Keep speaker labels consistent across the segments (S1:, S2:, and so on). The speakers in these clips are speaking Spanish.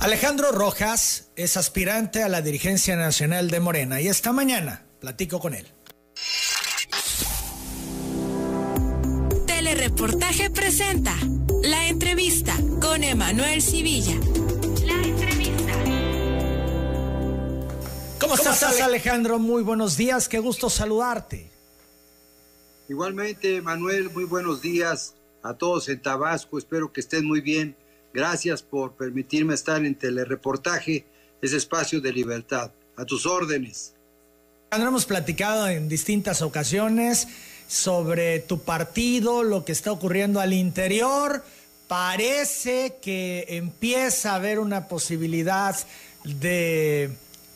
S1: Alejandro Rojas es aspirante a la dirigencia nacional de Morena y esta mañana platico con él.
S2: Telereportaje presenta la entrevista con Emanuel Civilla. La entrevista.
S1: ¿Cómo, estás, Alejandro? Muy buenos días, qué gusto saludarte.
S3: Igualmente, Manuel, muy buenos días a todos en Tabasco, espero que estén muy bien. Gracias por permitirme estar en telereportaje, ese espacio de libertad. A tus órdenes.
S1: Hemos platicado en distintas ocasiones sobre tu partido, lo que está ocurriendo al interior. Parece que empieza a haber una posibilidad de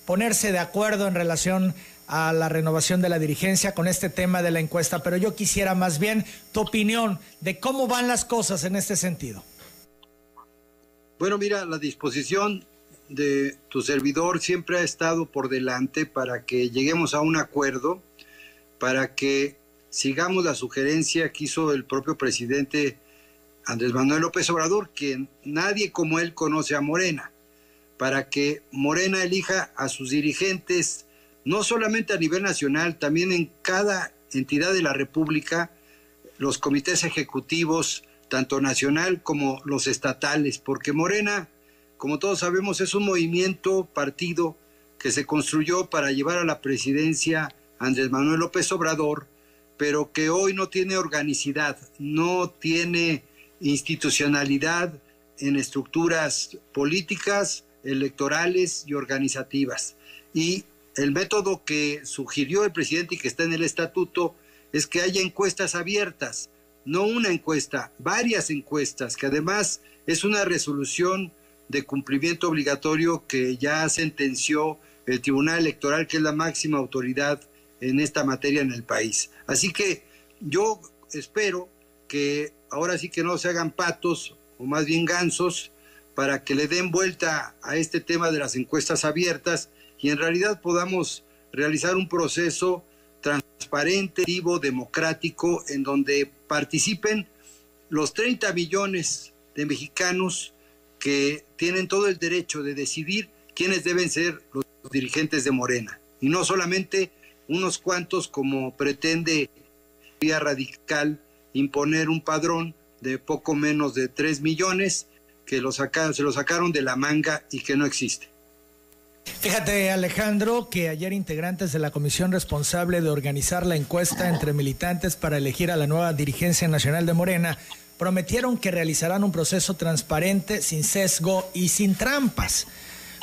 S1: ponerse de acuerdo en relación a la renovación de la dirigencia con este tema de la encuesta, pero yo quisiera más bien tu opinión de cómo van las cosas en este sentido.
S3: Bueno, mira, la disposición de tu servidor siempre ha estado por delante para que lleguemos a un acuerdo, para que sigamos la sugerencia que hizo el propio presidente Andrés Manuel López Obrador, quien nadie como él conoce a Morena, para que Morena elija a sus dirigentes no solamente a nivel nacional, también en cada entidad de la República, los comités ejecutivos, tanto nacional como los estatales, porque Morena, como todos sabemos, es un movimiento partido que se construyó para llevar a la presidencia Andrés Manuel López Obrador, pero que hoy no tiene organicidad, no tiene institucionalidad en estructuras políticas, electorales y organizativas. Y el método que sugirió el presidente y que está en el estatuto es que haya encuestas abiertas, no una encuesta, varias encuestas, que además es una resolución de cumplimiento obligatorio que ya sentenció el Tribunal Electoral, que es la máxima autoridad en esta materia en el país. Así que yo espero que ahora sí que no se hagan patos, o más bien gansos, para que le den vuelta a este tema de las encuestas abiertas y en realidad podamos realizar un proceso transparente, vivo, democrático, en donde participen los 30 millones de mexicanos que tienen todo el derecho de decidir quiénes deben ser los dirigentes de Morena. Y no solamente unos cuantos como pretende vía radical imponer un padrón de poco menos de 3 millones que se lo sacaron de la manga y que no existe.
S1: Fíjate, Alejandro, que ayer integrantes de la comisión responsable de organizar la encuesta entre militantes para elegir a la nueva dirigencia nacional de Morena prometieron que realizarán un proceso transparente, sin sesgo y sin trampas.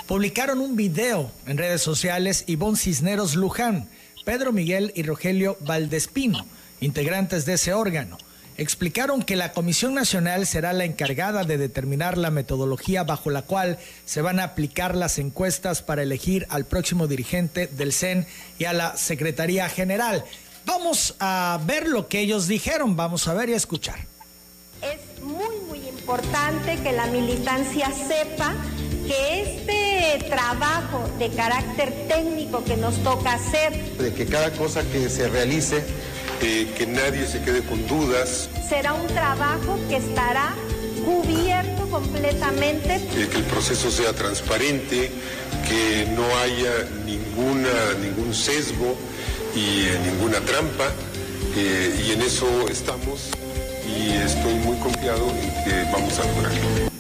S1: Publicaron un video en redes sociales Ivonne Cisneros Luján, Pedro Miguel y Rogelio Valdespino, integrantes de ese órgano explicaron que la Comisión Nacional será la encargada de determinar la metodología bajo la cual se van a aplicar las encuestas para elegir al próximo dirigente del CEN y a la Secretaría General. Vamos a ver lo que ellos dijeron, vamos a ver y a escuchar.
S4: Es muy, muy importante que la militancia sepa que este trabajo de carácter técnico que nos toca hacer,
S5: de que cada cosa que se realice que nadie se quede con dudas.
S4: Será un trabajo que estará cubierto completamente.
S5: que el proceso sea transparente, que no haya ninguna, ningún sesgo y eh, ninguna trampa. Eh, y en eso estamos y estoy muy confiado en que vamos a lograrlo.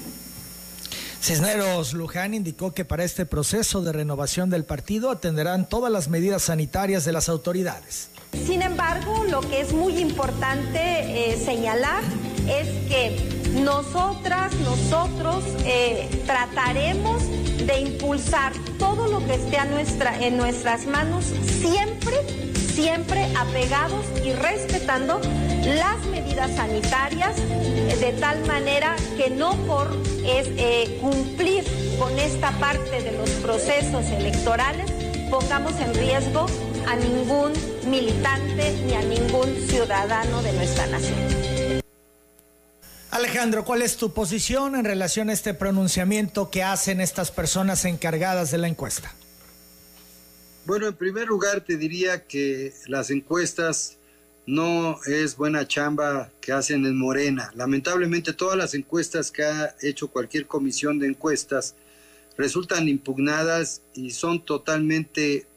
S1: Cisneros Luján indicó que para este proceso de renovación del partido atenderán todas las medidas sanitarias de las autoridades.
S4: Sin embargo, lo que es muy importante eh, señalar es que nosotras, nosotros eh, trataremos de impulsar todo lo que esté en nuestras manos, siempre, siempre apegados y respetando las medidas sanitarias, eh, de tal manera que no por cumplir con esta parte de los procesos electorales pongamos en riesgo a ningún militante ni a ningún ciudadano de nuestra nación.
S1: Alejandro, ¿cuál es tu posición en relación a este pronunciamiento que hacen estas personas encargadas de la encuesta?
S3: Bueno, en primer lugar te diría que las encuestas no es buena chamba que hacen en Morena. Lamentablemente todas las encuestas que ha hecho cualquier comisión de encuestas resultan impugnadas y son totalmente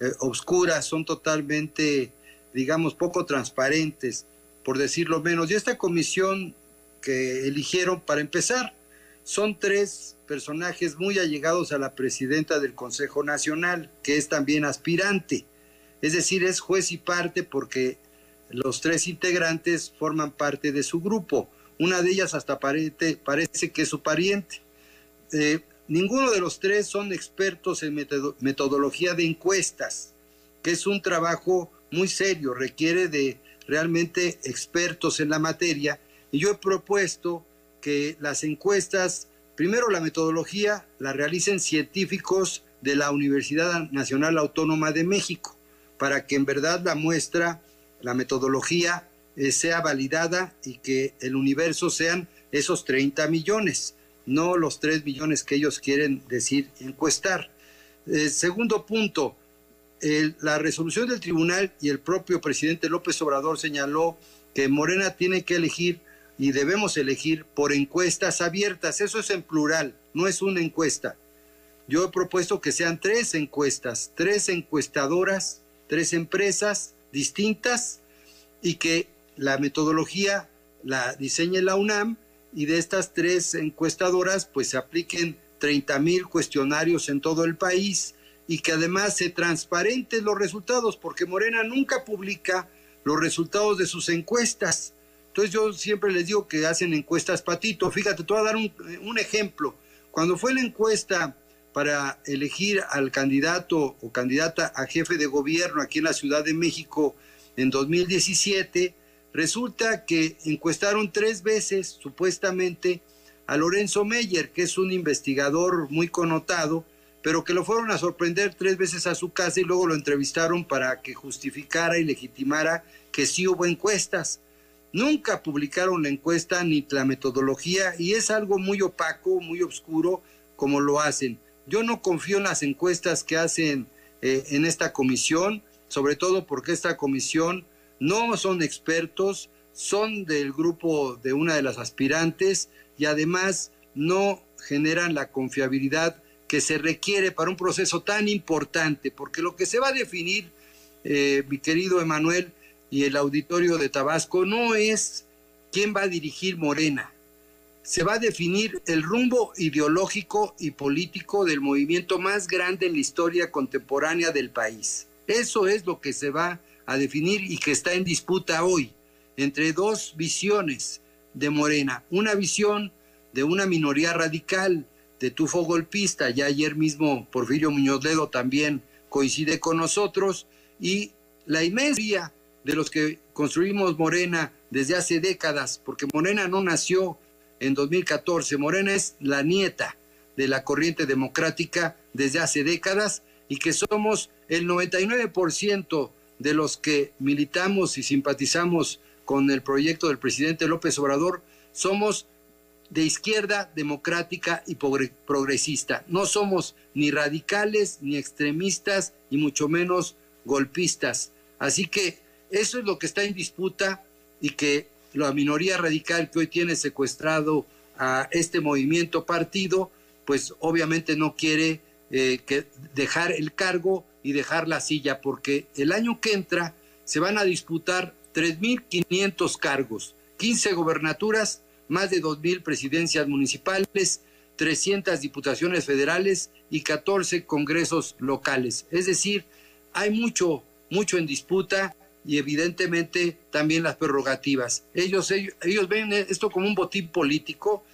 S3: eh, obscuras, son totalmente, digamos, poco transparentes, por decirlo menos. Y esta comisión que eligieron para empezar son tres personajes muy allegados a la presidenta del Consejo Nacional, que es también aspirante. Es decir, es juez y parte porque los tres integrantes forman parte de su grupo. Una de ellas hasta parece, que es su pariente. Eh, ninguno de los tres son expertos en metodología de encuestas, que es un trabajo muy serio, requiere de realmente expertos en la materia. Y yo he propuesto que las encuestas, primero la metodología, la realicen científicos de la Universidad Nacional Autónoma de México, para que en verdad la muestra, la metodología, eh, sea validada y que el universo sean esos 30 millones, no los 3 millones que ellos quieren decir encuestar. Eh, segundo punto, la resolución del tribunal y el propio presidente López Obrador señaló que Morena tiene que elegir y debemos elegir por encuestas abiertas. Eso es en plural, no es una encuesta. Yo he propuesto que sean tres encuestas, tres encuestadoras, tres empresas distintas y que la metodología la diseñe la UNAM y de estas tres encuestadoras pues se apliquen 30 mil cuestionarios en todo el país y que además se transparenten los resultados porque Morena nunca publica los resultados de sus encuestas entonces yo siempre les digo que hacen encuestas patito. Fíjate, te voy a dar un, ejemplo. Cuando fue la encuesta para elegir al candidato o candidata a jefe de gobierno aquí en la Ciudad de México en 2017, resulta que encuestaron tres veces supuestamente a Lorenzo Meyer, que es un investigador muy connotado, pero que lo fueron a sorprender tres veces a su casa y luego lo entrevistaron para que justificara y legitimara que sí hubo encuestas. Nunca publicaron la encuesta ni la metodología y es algo muy opaco, muy oscuro como lo hacen. Yo no confío en las encuestas que hacen eh, en esta comisión, sobre todo porque esta comisión no son expertos, son del grupo de una de las aspirantes y además no generan la confiabilidad que se requiere para un proceso tan importante, porque lo que se va a definir, eh, mi querido Emanuel, y el auditorio de Tabasco no es quién va a dirigir Morena. Se va a definir el rumbo ideológico y político del movimiento más grande en la historia contemporánea del país. Eso es lo que se va a definir y que está en disputa hoy entre dos visiones de Morena. Una visión de una minoría radical, de tufo golpista, ya ayer mismo Porfirio Muñoz Ledo también coincide con nosotros, y la inmensa de los que construimos Morena desde hace décadas, porque Morena no nació en 2014, Morena es la nieta de la corriente democrática desde hace décadas y que somos el 99% de los que militamos y simpatizamos con el proyecto del presidente López Obrador, somos de izquierda democrática y progresista. No somos ni radicales, ni extremistas, y mucho menos golpistas. Así que eso es lo que está en disputa y que la minoría radical que hoy tiene secuestrado a este movimiento partido, pues obviamente no quiere eh, que dejar el cargo y dejar la silla, porque el año que entra se van a disputar 3.500 cargos, 15 gobernaturas, más de 2.000 presidencias municipales, 300 diputaciones federales y 14 congresos locales. Es decir, hay mucho, mucho en disputa y evidentemente también las prerrogativas. Ellos, ellos, ven esto como un botín político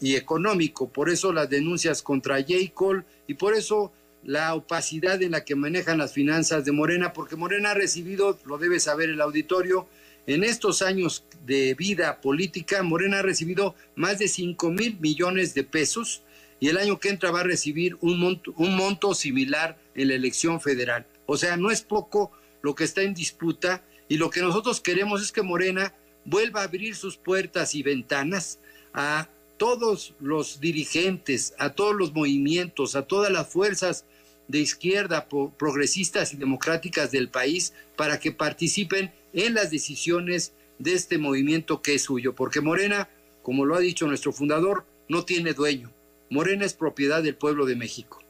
S3: y económico, por eso las denuncias contra J. Cole y por eso la opacidad en la que manejan las finanzas de Morena, porque Morena ha recibido, lo debe saber el auditorio, en estos años de vida política, Morena ha recibido más de 5 mil millones de pesos y el año que entra va a recibir un monto, un monto similar en la elección federal. O sea, no es poco lo que está en disputa y lo que nosotros queremos es que Morena vuelva a abrir sus puertas y ventanas a todos los dirigentes, a todos los movimientos, a todas las fuerzas de izquierda progresistas y democráticas del país para que participen en las decisiones de este movimiento que es suyo, porque Morena, como lo ha dicho nuestro fundador, no tiene dueño. Morena es propiedad del pueblo de México.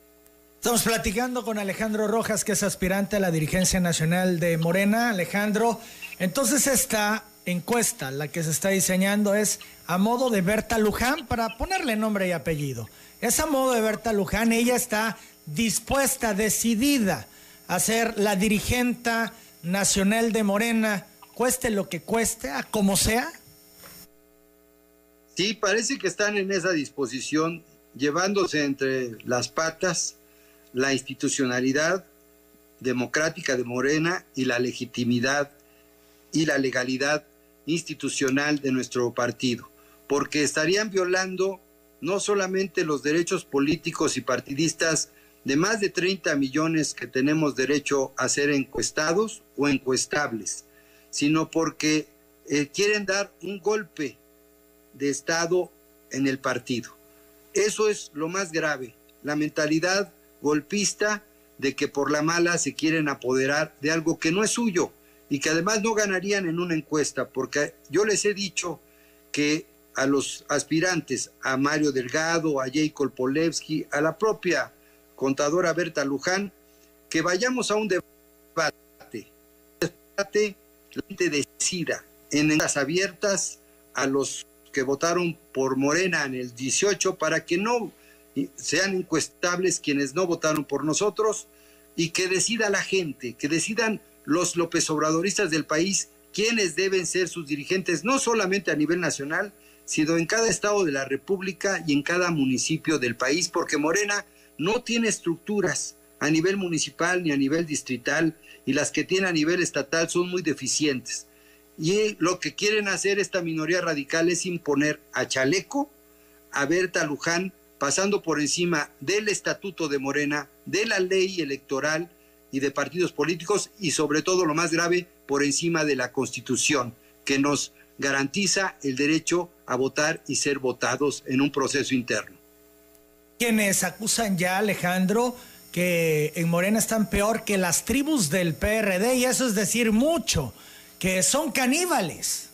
S1: Estamos platicando con Alejandro Rojas, que es aspirante a la dirigencia nacional de Morena. Alejandro, entonces esta encuesta, la que se está diseñando, es a modo de Berta Luján, para ponerle nombre y apellido. Es a modo de Berta Luján, ella está dispuesta, decidida a ser la dirigente nacional de Morena, cueste lo que cueste, a como sea.
S3: Sí, parece que están en esa disposición, llevándose entre las patas la institucionalidad democrática de Morena y la legitimidad y la legalidad institucional de nuestro partido, porque estarían violando no solamente los derechos políticos y partidistas de más de 30 millones que tenemos derecho a ser encuestados o encuestables, sino porque eh, quieren dar un golpe de Estado en el partido. Eso es lo más grave, la mentalidad golpista de que por la mala se quieren apoderar de algo que no es suyo y que además no ganarían en una encuesta, porque yo les he dicho que a los aspirantes, a Mario Delgado, a Jacob Polevsky, a la propia contadora Berta Luján, que vayamos a un debate, debate la gente decida en las abiertas a los que votaron por Morena en el 18 para que no sean encuestables quienes no votaron por nosotros y que decida la gente, que decidan los López Obradoristas del país quiénes deben ser sus dirigentes, no solamente a nivel nacional, sino en cada estado de la República y en cada municipio del país, porque Morena no tiene estructuras a nivel municipal ni a nivel distrital y las que tiene a nivel estatal son muy deficientes. Y lo que quieren hacer esta minoría radical es imponer a Chaleco, a Berta Luján, pasando por encima del estatuto de Morena, de la ley electoral y de partidos políticos y sobre todo lo más grave, por encima de la constitución, que nos garantiza el derecho a votar y ser votados en un proceso interno
S1: quienes acusan ya, Alejandro, que en Morena están peor que las tribus del PRD, y eso es decir mucho, que son caníbales.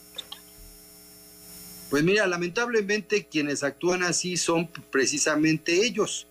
S3: Pues mira, lamentablemente quienes actúan así son precisamente ellos,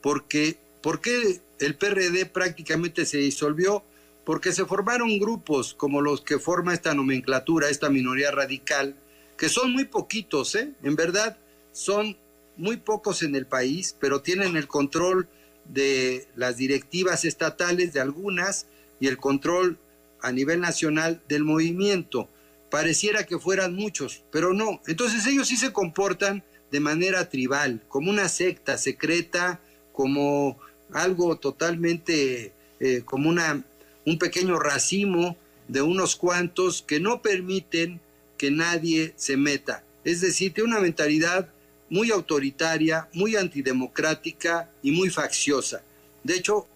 S3: porque ¿por qué el PRD prácticamente se disolvió? Porque se formaron grupos como los que forma esta nomenclatura, esta minoría radical, que son muy poquitos, ¿eh? En verdad, son muy pocos en el país, pero tienen el control de las directivas estatales de algunas y el control a nivel nacional del movimiento. Pareciera que fueran muchos, pero no. Entonces ellos sí se comportan de manera tribal, como una secta secreta, como algo totalmente, eh, como una, un pequeño racimo de unos cuantos que no permiten que nadie se meta. Es decir, tiene una mentalidad muy autoritaria, muy antidemocrática y muy facciosa. De hecho,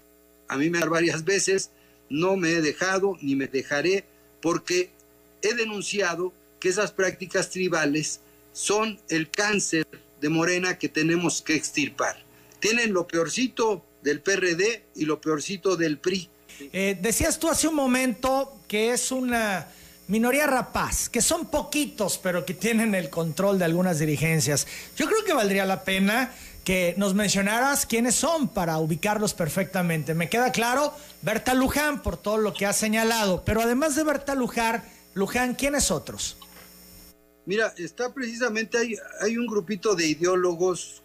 S3: a mí me varias veces, no me he dejado ni me dejaré porque he denunciado que esas prácticas tribales son el cáncer de Morena que tenemos que extirpar. Tienen lo peorcito del PRD y lo peorcito del PRI.
S1: Eh, decías tú hace un momento que es una minoría rapaz, que son poquitos, pero que tienen el control de algunas dirigencias. Yo creo que valdría la pena que nos mencionaras quiénes son para ubicarlos perfectamente. Me queda claro, Berta Luján, por todo lo que ha señalado, pero además de Berta Luján, Luján, ¿quiénes otros?
S3: Mira, está precisamente, hay, hay un grupito de ideólogos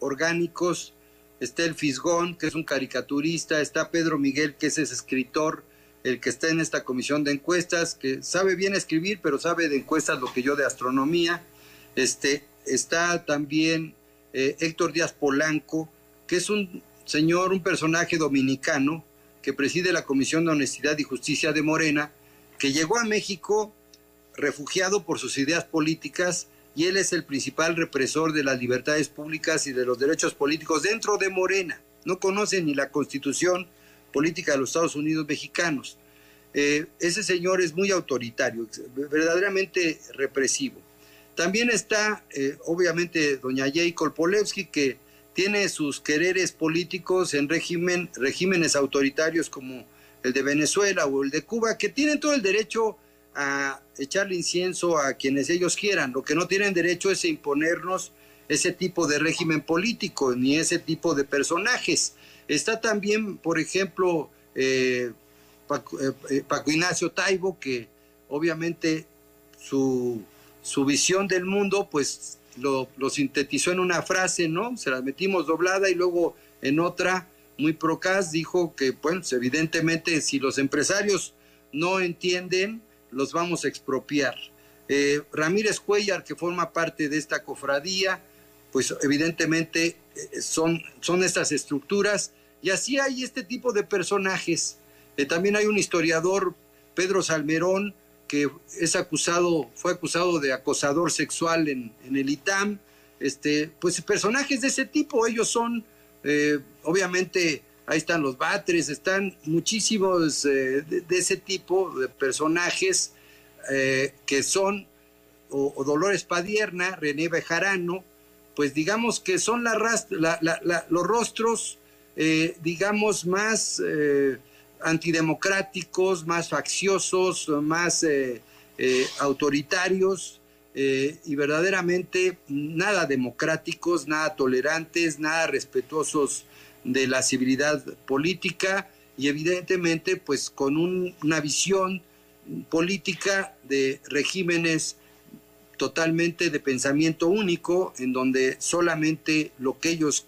S3: orgánicos, está el Fisgón, que es un caricaturista, está Pedro Miguel, que es ese escritor, el que está en esta comisión de encuestas, que sabe bien escribir, pero sabe de encuestas lo que yo de astronomía. Este, está también eh, Héctor Díaz Polanco, que es un señor, un personaje dominicano que preside la Comisión de Honestidad y Justicia de Morena, que llegó a México refugiado por sus ideas políticas y él es el principal represor de las libertades públicas y de los derechos políticos dentro de Morena. No conoce ni la constitución, política de los Estados Unidos mexicanos. Eh, ese señor es muy autoritario, verdaderamente represivo. También está, eh, obviamente, doña Jacob Polewski, que tiene sus quereres políticos en régimen, regímenes autoritarios como el de Venezuela o el de Cuba, que tienen todo el derecho a echarle incienso a quienes ellos quieran. Lo que no tienen derecho es imponernos ese tipo de régimen político ni ese tipo de personajes. Está también, por ejemplo, eh, eh, Paco, Ignacio Taibo, que obviamente su, su visión del mundo, pues lo, sintetizó en una frase, ¿no? Se la metimos doblada y luego en otra, muy procaz, dijo que, pues, evidentemente si los empresarios no entienden, los vamos a expropiar. Eh, Ramírez Cuellar, que forma parte de esta cofradía, pues evidentemente eh, son, son estas estructuras y así hay este tipo de personajes. Eh, también hay un historiador, Pedro Salmerón, que es acusado, fue acusado de acosador sexual en, el ITAM. Este, pues personajes de ese tipo, ellos son, obviamente, ahí están los Batres, están muchísimos de, ese tipo de personajes que son, o, Dolores Padierna, René Bejarano, pues digamos que son los rostros, eh, digamos, más eh, antidemocráticos, más facciosos, más eh, autoritarios y verdaderamente nada democráticos, nada tolerantes, nada respetuosos de la civilidad política y evidentemente pues con una visión política de regímenes totalmente de pensamiento único, en donde solamente lo que ellos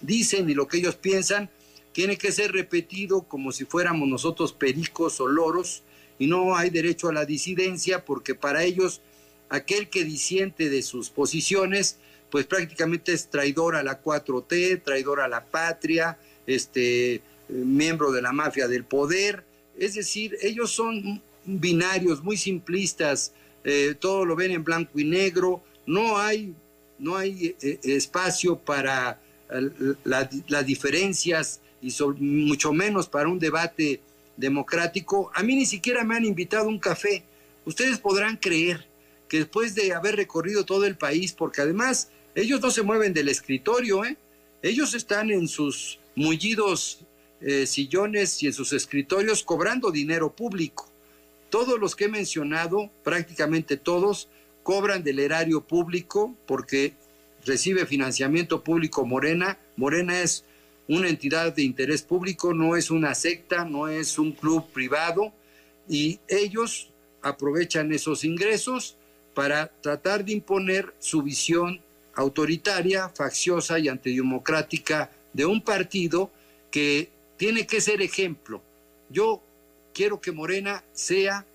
S3: dicen y lo que ellos piensan tiene que ser repetido como si fuéramos nosotros pericos o loros, y no hay derecho a la disidencia porque para ellos aquel que disiente de sus posiciones, pues prácticamente es traidor a la 4T, traidor a la patria, este miembro de la mafia del poder, es decir, ellos son binarios muy simplistas, eh, todo lo ven en blanco y negro, no hay, no hay eh, espacio para las diferencias y mucho menos para un debate democrático. A mí ni siquiera me han invitado un café. Ustedes podrán creer que después de haber recorrido todo el país, porque además ellos no se mueven del escritorio, ¿eh? ellos están en sus mullidos sillones y en sus escritorios cobrando dinero público. Todos los que he mencionado, prácticamente todos, cobran del erario público porque recibe financiamiento público Morena. Morena es una entidad de interés público, no es una secta, no es un club privado y ellos aprovechan esos ingresos para tratar de imponer su visión autoritaria, facciosa y antidemocrática de un partido que tiene que ser ejemplo. Yo quiero que Morena sea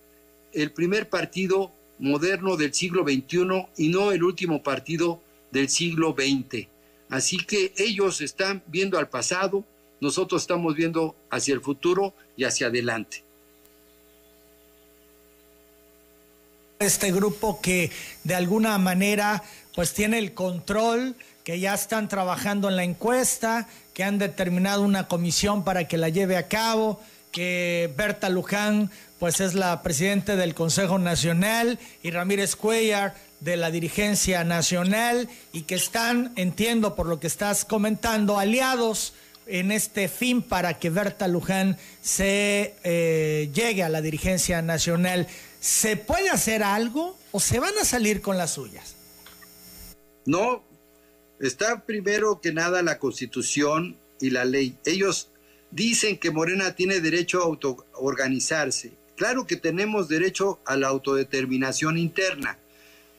S3: el primer partido moderno del siglo XXI y no el último partido del siglo XX. Así que ellos están viendo al pasado, nosotros estamos viendo hacia el futuro y hacia adelante.
S1: Este grupo que de alguna manera pues tiene el control, que ya están trabajando en la encuesta, que han determinado una comisión para que la lleve a cabo que Berta Luján pues es la presidenta del Consejo Nacional y Ramírez Cuellar de la dirigencia nacional y que están, entiendo por lo que estás comentando, aliados en este fin para que Berta Luján se eh, llegue a la dirigencia nacional. ¿Se puede hacer algo o se van a salir con las suyas?
S3: No, está primero que nada la constitución y la ley. Ellos dicen que Morena tiene derecho a autoorganizarse. Claro que tenemos derecho a la autodeterminación interna,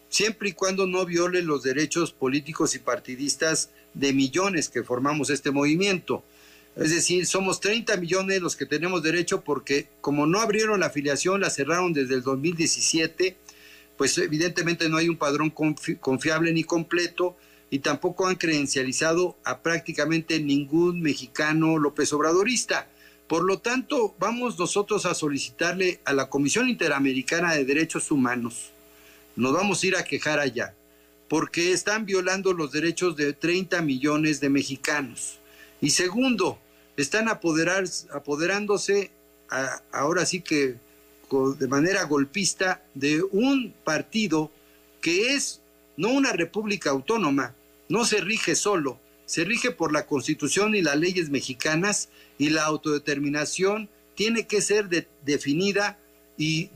S3: siempre y cuando no viole los derechos políticos y partidistas de millones que formamos este movimiento. Es decir, somos 30 millones los que tenemos derecho porque como no abrieron la afiliación, la cerraron desde el 2017, pues evidentemente no hay un padrón confiable ni completo y tampoco han credencializado a prácticamente ningún mexicano López Obradorista. Por lo tanto, vamos nosotros a solicitarle a la Comisión Interamericana de Derechos Humanos, nos vamos a ir a quejar allá, porque están violando los derechos de 30 millones de mexicanos. Y segundo, están apoderándose ahora sí que de manera golpista de un partido que es no una república autónoma, no se rige solo, se rige por la constitución y las leyes mexicanas y la autodeterminación tiene que ser definida y,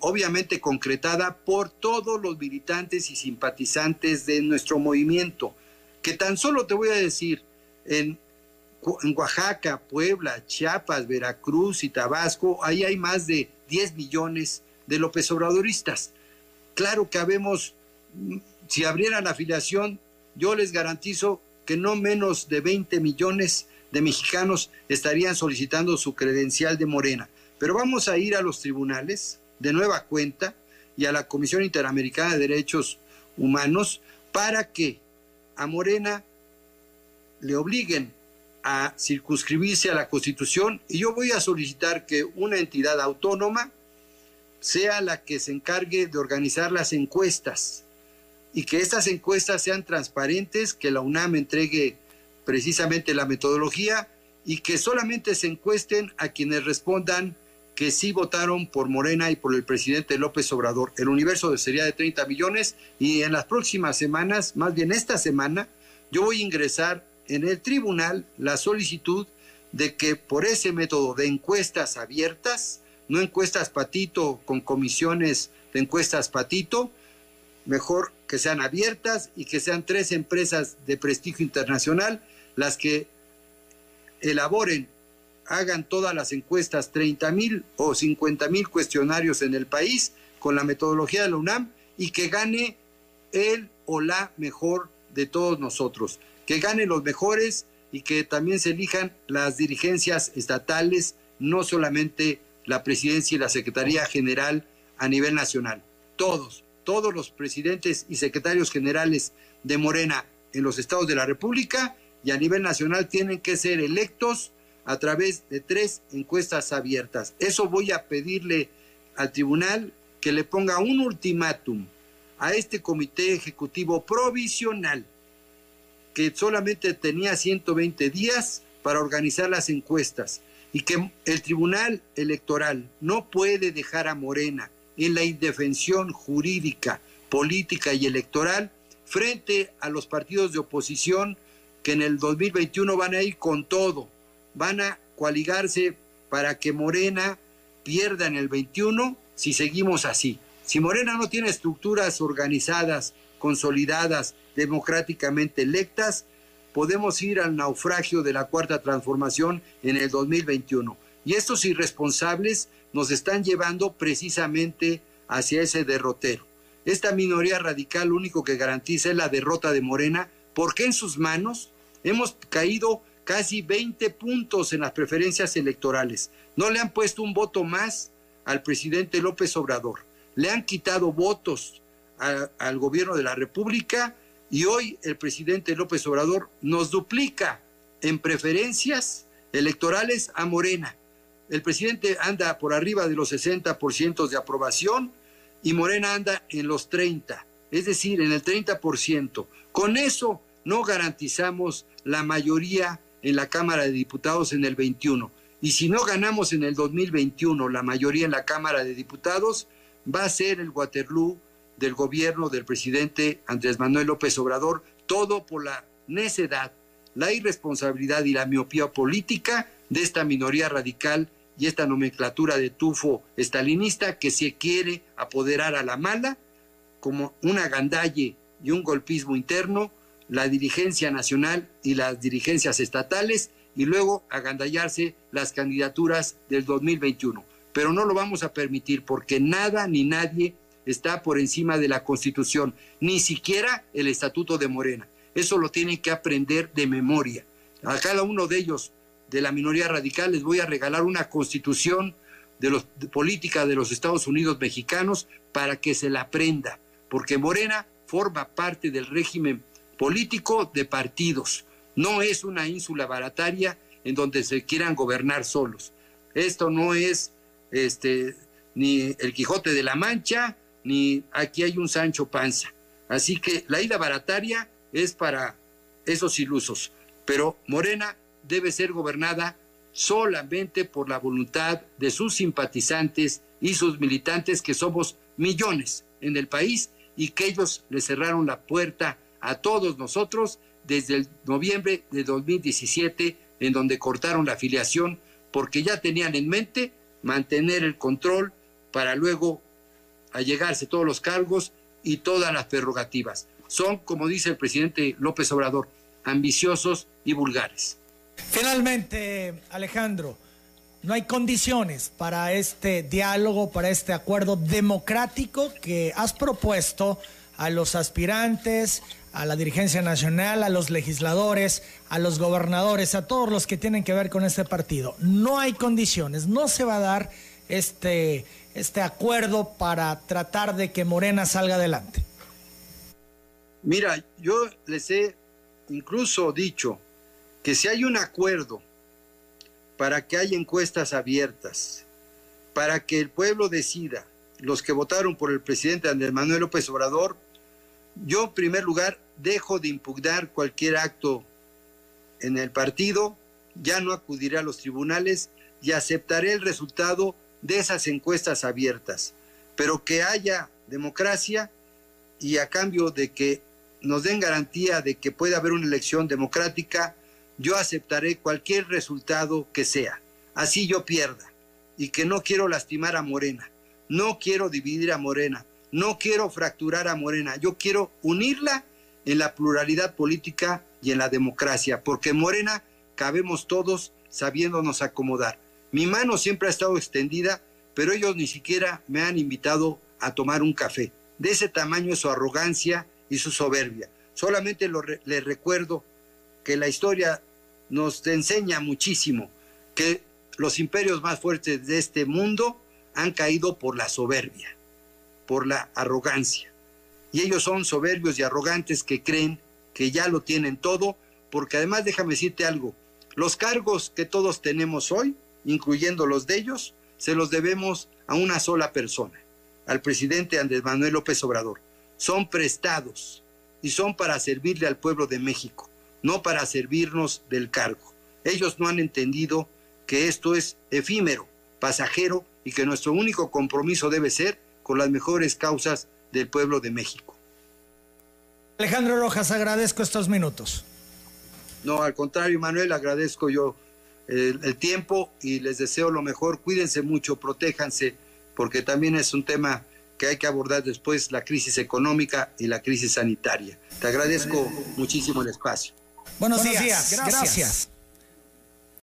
S3: obviamente concretada por todos los militantes y simpatizantes de nuestro movimiento, que tan solo te voy a decir, en, Oaxaca, Puebla, Chiapas, Veracruz y Tabasco, ahí hay más de 10 millones de López Obradoristas. Claro que habemos, si abrieran la afiliación, yo les garantizo que no menos de 20 millones de mexicanos estarían solicitando su credencial de Morena. Pero vamos a ir a los tribunales de nueva cuenta y a la Comisión Interamericana de Derechos Humanos para que a Morena le obliguen a circunscribirse a la Constitución y yo voy a solicitar que una entidad autónoma sea la que se encargue de organizar las encuestas y que estas encuestas sean transparentes, que la UNAM entregue precisamente la metodología y que solamente se encuesten a quienes respondan que sí votaron por Morena y por el presidente López Obrador. El universo sería de 30 millones y en las próximas semanas, más bien esta semana, yo voy a ingresar en el tribunal la solicitud de que por ese método de encuestas abiertas, no encuestas patito con comisiones de encuestas patito, mejor que sean abiertas y que sean tres empresas de prestigio internacional las que elaboren, hagan todas las encuestas, 30 mil o 50 mil cuestionarios en el país con la metodología de la UNAM y que gane el o la mejor de todos nosotros, que gane los mejores y que también se elijan las dirigencias estatales, no solamente la presidencia y la Secretaría General a nivel nacional. Todos, todos los presidentes y secretarios generales de Morena en los estados de la República y a nivel nacional tienen que ser electos a través de tres encuestas abiertas. Eso voy a pedirle al tribunal que le ponga un ultimátum a este comité ejecutivo provisional que solamente tenía 120 días para organizar las encuestas y que el tribunal electoral no puede dejar a Morena en la indefensión jurídica, política y electoral frente a los partidos de oposición que en el 2021 van a ir con todo, van a coaligarse para que Morena pierda en el 21 si seguimos así. Si Morena no tiene estructuras organizadas, consolidadas, democráticamente electas, podemos ir al naufragio de la cuarta transformación en el 2021. Y estos irresponsables nos están llevando precisamente hacia ese derrotero. Esta minoría radical lo único que garantiza es la derrota de Morena, porque en sus manos hemos caído casi 20 puntos en las preferencias electorales. No le han puesto un voto más al presidente López Obrador. Le han quitado votos al gobierno de la República y hoy el presidente López Obrador nos duplica en preferencias electorales a Morena. El presidente anda por arriba de los 60% de aprobación y Morena anda en los 30, es decir, en el 30%. Con eso no garantizamos la mayoría en la Cámara de Diputados en el 21. Y si no ganamos en el 2021 la mayoría en la Cámara de Diputados, va a ser el Waterloo del gobierno del presidente Andrés Manuel López Obrador, todo por la necedad, la irresponsabilidad y la miopía política de esta minoría radical y esta nomenclatura de tufo estalinista que se quiere apoderar a la mala como una gandalle y un golpismo interno la dirigencia nacional y las dirigencias estatales y luego agandallarse las candidaturas del 2021. Pero no lo vamos a permitir porque nada ni nadie está por encima de la Constitución, ni siquiera el Estatuto de Morena. Eso lo tienen que aprender de memoria. A cada uno de ellos, de la minoría radical, les voy a regalar una constitución de, los, de política de los Estados Unidos mexicanos para que se la aprenda, porque Morena forma parte del régimen político de partidos. No es una ínsula barataria en donde se quieran gobernar solos. Esto no es este ni el Quijote de la Mancha, ni aquí hay un Sancho Panza. Así que la isla barataria es para esos ilusos, pero Morena debe ser gobernada solamente por la voluntad de sus simpatizantes y sus militantes, que somos millones en el país, y que ellos le cerraron la puerta a todos nosotros desde el noviembre de 2017, en donde cortaron la afiliación porque ya tenían en mente mantener el control para luego allegarse todos los cargos y todas las prerrogativas. Son, como dice el presidente López Obrador, ambiciosos y vulgares.
S1: Finalmente, Alejandro, no hay condiciones para este diálogo, para este acuerdo democrático que has propuesto a los aspirantes, a la dirigencia nacional, a los legisladores, a los gobernadores, a todos los que tienen que ver con este partido. No hay condiciones, no se va a dar este, este acuerdo para tratar de que Morena salga adelante.
S3: Mira, yo les he incluso dicho que si hay un acuerdo para que haya encuestas abiertas, para que el pueblo decida, los que votaron por el presidente Andrés Manuel López Obrador, yo en primer lugar dejo de impugnar cualquier acto en el partido, ya no acudiré a los tribunales y aceptaré el resultado de esas encuestas abiertas, pero que haya democracia y a cambio de que nos den garantía de que pueda haber una elección democrática, yo aceptaré cualquier resultado que sea, así yo pierda, y que no quiero lastimar a Morena, no quiero dividir a Morena, no quiero fracturar a Morena, yo quiero unirla en la pluralidad política y en la democracia, porque Morena cabemos todos sabiéndonos acomodar. Mi mano siempre ha estado extendida, pero ellos ni siquiera me han invitado a tomar un café. De ese tamaño su arrogancia y su soberbia. Solamente les recuerdo que la historia nos enseña muchísimo que los imperios más fuertes de este mundo han caído por la soberbia, por la arrogancia. Y ellos son soberbios y arrogantes que creen que ya lo tienen todo, porque además déjame decirte algo, los cargos que todos tenemos hoy, incluyendo los de ellos, se los debemos a una sola persona, al presidente Andrés Manuel López Obrador. Son prestados y son para servirle al pueblo de México no para servirnos del cargo. Ellos no han entendido que esto es efímero, pasajero y que nuestro único compromiso debe ser con las mejores causas del pueblo de México.
S1: Alejandro Rojas, agradezco estos minutos.
S3: No, al contrario, Manuel, agradezco yo el, el, tiempo y les deseo lo mejor. Cuídense mucho, protéjanse, porque también es un tema que hay que abordar después, la crisis económica y la crisis sanitaria. Te agradezco muchísimo el espacio.
S1: Buenos, días. Gracias.